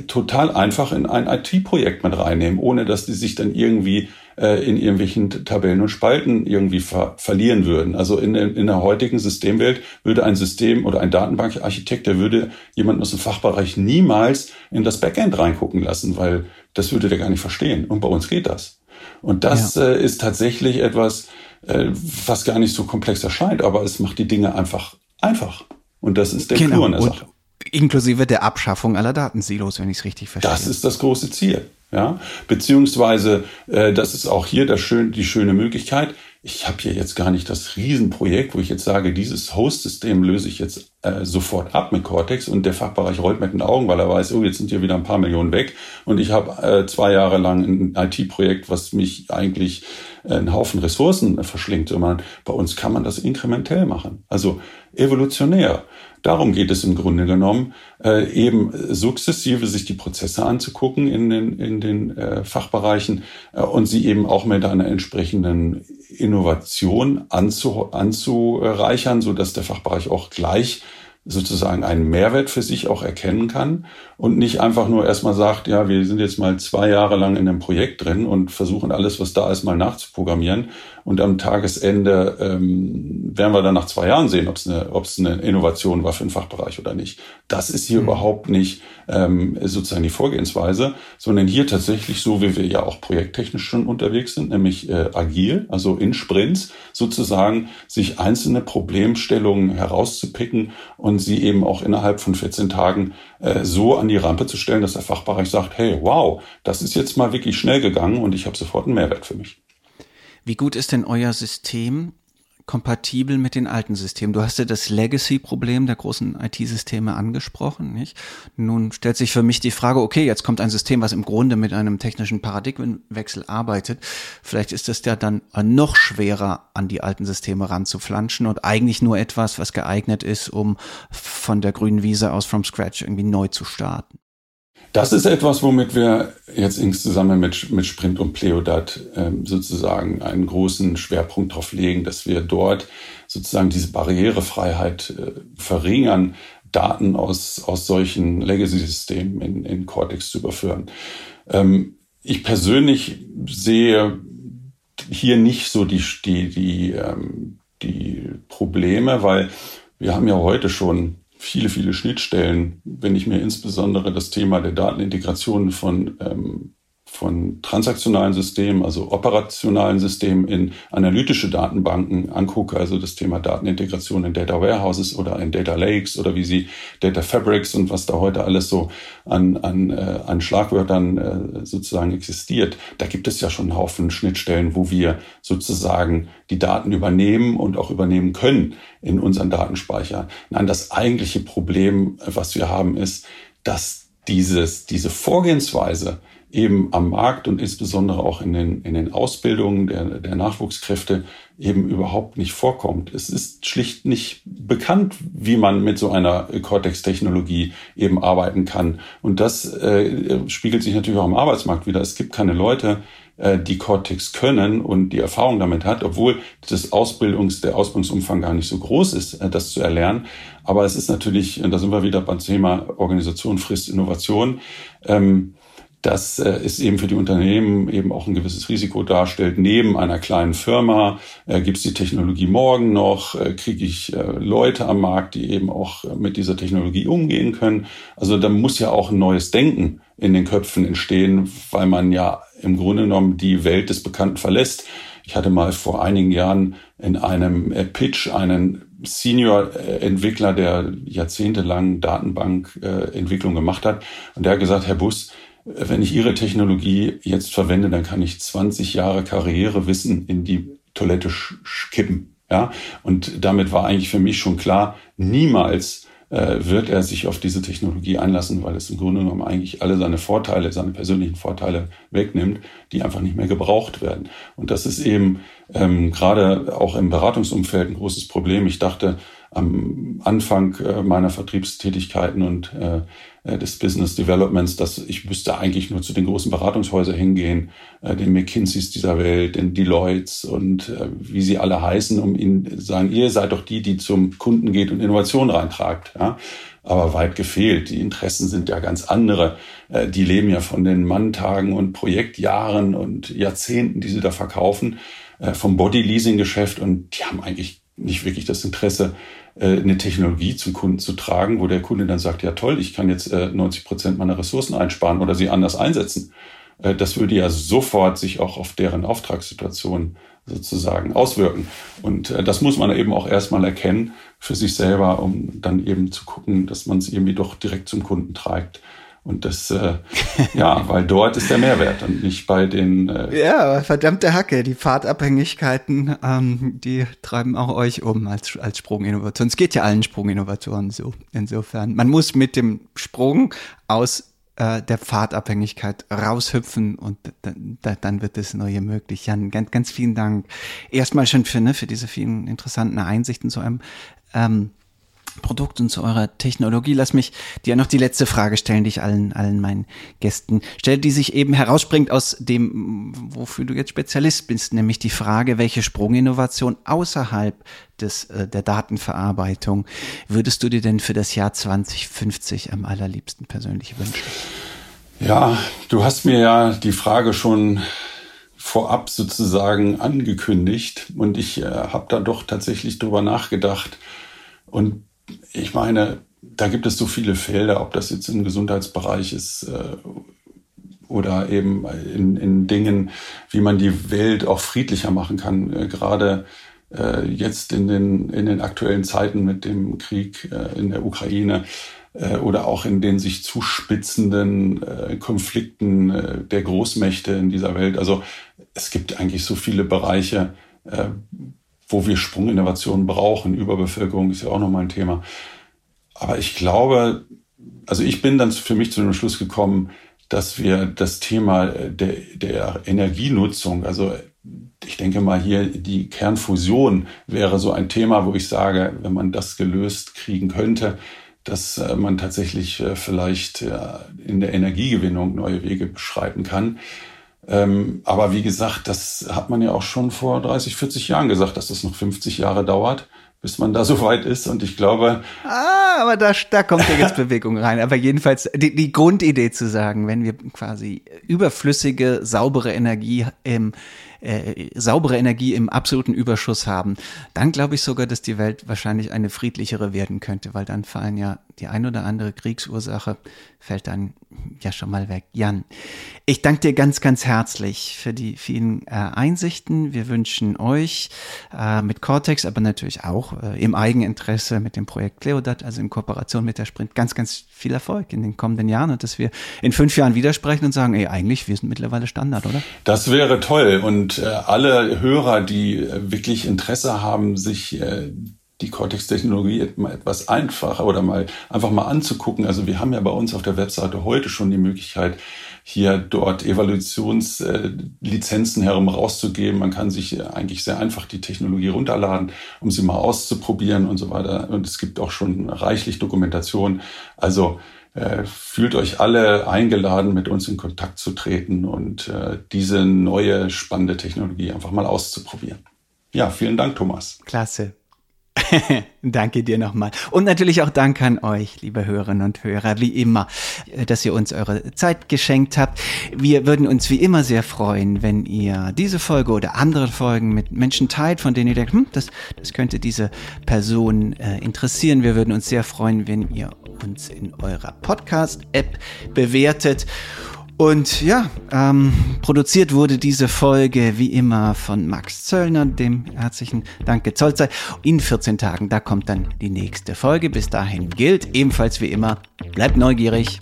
total einfach in ein IT-Projekt mit reinnehmen, ohne dass die sich dann irgendwie äh, in irgendwelchen Tabellen und Spalten irgendwie ver verlieren würden. Also in, in der heutigen Systemwelt würde ein System oder ein Datenbankarchitekt, der würde jemanden aus dem Fachbereich niemals in das Backend reingucken lassen, weil das würde der gar nicht verstehen. Und bei uns geht das. Und das ja. äh, ist tatsächlich etwas, äh, was gar nicht so komplex erscheint, aber es macht die Dinge einfach einfach. Und das ist der genau. Clou an der Sache. Inklusive der Abschaffung aller Datensilos, wenn ich es richtig verstehe. Das ist das große Ziel. Ja, beziehungsweise äh, das ist auch hier das schön, die schöne Möglichkeit. Ich habe hier jetzt gar nicht das Riesenprojekt, wo ich jetzt sage, dieses Host-System löse ich jetzt äh, sofort ab mit Cortex und der Fachbereich rollt mit den Augen, weil er weiß, oh, jetzt sind hier wieder ein paar Millionen weg und ich habe äh, zwei Jahre lang ein IT-Projekt, was mich eigentlich einen Haufen Ressourcen verschlingt, sondern bei uns kann man das inkrementell machen, also evolutionär. Darum geht es im Grunde genommen, äh, eben sukzessive sich die Prozesse anzugucken in den, in den äh, Fachbereichen äh, und sie eben auch mit einer entsprechenden Innovation anzu, anzureichern, so dass der Fachbereich auch gleich sozusagen einen Mehrwert für sich auch erkennen kann und nicht einfach nur erstmal sagt, ja, wir sind jetzt mal zwei Jahre lang in einem Projekt drin und versuchen alles, was da ist, mal nachzuprogrammieren und am Tagesende ähm, werden wir dann nach zwei Jahren sehen, ob es eine, ob es eine Innovation war für den Fachbereich oder nicht. Das ist hier mhm. überhaupt nicht ähm, sozusagen die Vorgehensweise, sondern hier tatsächlich so, wie wir ja auch projekttechnisch schon unterwegs sind, nämlich äh, agil, also in Sprints sozusagen sich einzelne Problemstellungen herauszupicken und sie eben auch innerhalb von 14 Tagen äh, so an die Rampe zu stellen, dass der Fachbereich sagt, hey, wow, das ist jetzt mal wirklich schnell gegangen und ich habe sofort einen Mehrwert für mich. Wie gut ist denn euer System kompatibel mit den alten Systemen. Du hast ja das Legacy-Problem der großen IT-Systeme angesprochen, nicht? Nun stellt sich für mich die Frage, okay, jetzt kommt ein System, was im Grunde mit einem technischen Paradigmenwechsel arbeitet. Vielleicht ist es ja dann noch schwerer, an die alten Systeme ranzuflanschen und eigentlich nur etwas, was geeignet ist, um von der grünen Wiese aus from scratch irgendwie neu zu starten. Das ist etwas, womit wir jetzt insgesamt mit, mit Sprint und Pleodat ähm, sozusagen einen großen Schwerpunkt drauf legen, dass wir dort sozusagen diese Barrierefreiheit äh, verringern, Daten aus, aus solchen Legacy-Systemen in, in Cortex zu überführen. Ähm, ich persönlich sehe hier nicht so die, die, die, ähm, die Probleme, weil wir haben ja heute schon viele, viele Schnittstellen, wenn ich mir insbesondere das Thema der Datenintegration von ähm, von transaktionalen Systemen, also operationalen Systemen in analytische Datenbanken angucke, also das Thema Datenintegration in Data Warehouses oder in Data Lakes oder wie sie Data Fabrics und was da heute alles so an, an, äh, an Schlagwörtern äh, sozusagen existiert, da gibt es ja schon einen Haufen Schnittstellen, wo wir sozusagen die Daten übernehmen und auch übernehmen können in unseren Datenspeicher. Nein, das eigentliche Problem, was wir haben, ist, dass dieses, diese Vorgehensweise eben am Markt und insbesondere auch in den, in den Ausbildungen der, der Nachwuchskräfte eben überhaupt nicht vorkommt. Es ist schlicht nicht bekannt, wie man mit so einer Cortex-Technologie eben arbeiten kann. Und das äh, spiegelt sich natürlich auch im Arbeitsmarkt wieder. Es gibt keine Leute, äh, die Cortex können und die Erfahrung damit hat, obwohl das Ausbildungs, der Ausbildungsumfang gar nicht so groß ist, äh, das zu erlernen. Aber es ist natürlich, da sind wir wieder beim Thema Organisation, Frist, Innovation. Ähm, dass äh, es eben für die Unternehmen eben auch ein gewisses Risiko darstellt. Neben einer kleinen Firma äh, gibt es die Technologie morgen noch, äh, kriege ich äh, Leute am Markt, die eben auch mit dieser Technologie umgehen können. Also da muss ja auch ein neues Denken in den Köpfen entstehen, weil man ja im Grunde genommen die Welt des Bekannten verlässt. Ich hatte mal vor einigen Jahren in einem äh, Pitch einen Senior-Entwickler, der jahrzehntelang Datenbankentwicklung gemacht hat. Und der hat gesagt, Herr Bus, wenn ich Ihre Technologie jetzt verwende, dann kann ich 20 Jahre Karrierewissen in die Toilette kippen. Ja, und damit war eigentlich für mich schon klar, niemals äh, wird er sich auf diese Technologie einlassen, weil es im Grunde genommen eigentlich alle seine Vorteile, seine persönlichen Vorteile wegnimmt, die einfach nicht mehr gebraucht werden. Und das ist eben ähm, gerade auch im Beratungsumfeld ein großes Problem. Ich dachte, am Anfang äh, meiner Vertriebstätigkeiten und äh, äh, des Business Developments, dass ich müsste eigentlich nur zu den großen Beratungshäusern hingehen, den McKinseys dieser Welt, den Deloittes und wie sie alle heißen, um ihnen sagen, ihr seid doch die, die zum Kunden geht und Innovation reintragt. Ja? Aber weit gefehlt. Die Interessen sind ja ganz andere. Die leben ja von den Manntagen und Projektjahren und Jahrzehnten, die sie da verkaufen, vom Body-Leasing-Geschäft und die haben eigentlich nicht wirklich das Interesse, äh, eine Technologie zum Kunden zu tragen, wo der Kunde dann sagt, ja toll, ich kann jetzt 90 äh, Prozent meiner Ressourcen einsparen oder sie anders einsetzen. Äh, das würde ja sofort sich auch auf deren Auftragssituation sozusagen auswirken. Und das muss man eben auch erstmal erkennen für sich selber, um dann eben zu gucken, dass man es irgendwie doch direkt zum Kunden trägt. Und das, äh, ja, [laughs] weil dort ist der Mehrwert und nicht bei den. Äh ja, verdammte Hacke, die Fahrtabhängigkeiten, ähm, die treiben auch euch um als, als Sprunginnovation. Es geht ja allen Sprunginnovatoren so. Insofern, man muss mit dem Sprung aus äh, der Fahrtabhängigkeit raushüpfen und dann, wird das Neue möglich. Jan, ganz, ganz vielen Dank. Erstmal schon für, ne, für diese vielen interessanten Einsichten zu einem ähm, Produkt und zu eurer Technologie. Lass mich dir noch die letzte Frage stellen, die ich allen, allen meinen Gästen stelle, die sich eben herausspringt aus dem, wofür du jetzt Spezialist bist, nämlich die Frage, welche Sprunginnovation außerhalb des, äh, der Datenverarbeitung würdest du dir denn für das Jahr 2050 am allerliebsten persönlich wünschen? Ja, du hast mir ja die Frage schon vorab sozusagen angekündigt und ich äh, habe da doch tatsächlich drüber nachgedacht und ich meine, da gibt es so viele Felder, ob das jetzt im Gesundheitsbereich ist äh, oder eben in, in Dingen, wie man die Welt auch friedlicher machen kann. Äh, gerade äh, jetzt in den, in den aktuellen Zeiten mit dem Krieg äh, in der Ukraine äh, oder auch in den sich zuspitzenden äh, Konflikten äh, der Großmächte in dieser Welt. Also es gibt eigentlich so viele Bereiche, äh, wo wir Sprunginnovationen brauchen. Überbevölkerung ist ja auch nochmal ein Thema. Aber ich glaube, also ich bin dann für mich zu dem Schluss gekommen, dass wir das Thema der, der Energienutzung, also ich denke mal hier, die Kernfusion wäre so ein Thema, wo ich sage, wenn man das gelöst kriegen könnte, dass äh, man tatsächlich äh, vielleicht äh, in der Energiegewinnung neue Wege beschreiten kann. Ähm, aber wie gesagt, das hat man ja auch schon vor 30, 40 Jahren gesagt, dass das noch 50 Jahre dauert, bis man da [laughs] so weit ist. Und ich glaube. Ah, aber da, da kommt ja jetzt [laughs] Bewegung rein. Aber jedenfalls die, die Grundidee zu sagen, wenn wir quasi überflüssige, saubere Energie im äh, saubere Energie im absoluten Überschuss haben, dann glaube ich sogar, dass die Welt wahrscheinlich eine friedlichere werden könnte, weil dann fallen ja die ein oder andere Kriegsursache fällt dann ja schon mal weg. Jan, ich danke dir ganz, ganz herzlich für die vielen äh, Einsichten. Wir wünschen euch äh, mit Cortex, aber natürlich auch äh, im Eigeninteresse mit dem Projekt Cleodat, also in Kooperation mit der Sprint, ganz, ganz viel Erfolg in den kommenden Jahren und dass wir in fünf Jahren widersprechen und sagen, ey, eigentlich, wir sind mittlerweile Standard, oder? Das wäre toll. Und äh, alle Hörer, die äh, wirklich Interesse haben, sich äh, die Cortex-Technologie etwas einfacher oder mal einfach mal anzugucken. Also wir haben ja bei uns auf der Webseite heute schon die Möglichkeit, hier dort Evaluationslizenzen herum rauszugeben. Man kann sich eigentlich sehr einfach die Technologie runterladen, um sie mal auszuprobieren und so weiter. Und es gibt auch schon reichlich Dokumentation. Also äh, fühlt euch alle eingeladen, mit uns in Kontakt zu treten und äh, diese neue spannende Technologie einfach mal auszuprobieren. Ja, vielen Dank, Thomas. Klasse. [laughs] Danke dir nochmal. Und natürlich auch Dank an euch, liebe Hörerinnen und Hörer, wie immer, äh, dass ihr uns eure Zeit geschenkt habt. Wir würden uns wie immer sehr freuen, wenn ihr diese Folge oder andere Folgen mit Menschen teilt, von denen ihr denkt, hm, das, das könnte diese Person äh, interessieren. Wir würden uns sehr freuen, wenn ihr uns in eurer Podcast-App bewertet. Und ja, ähm, produziert wurde diese Folge wie immer von Max Zöllner, dem herzlichen Dank gezollt sei. In 14 Tagen, da kommt dann die nächste Folge. Bis dahin gilt ebenfalls wie immer, bleibt neugierig.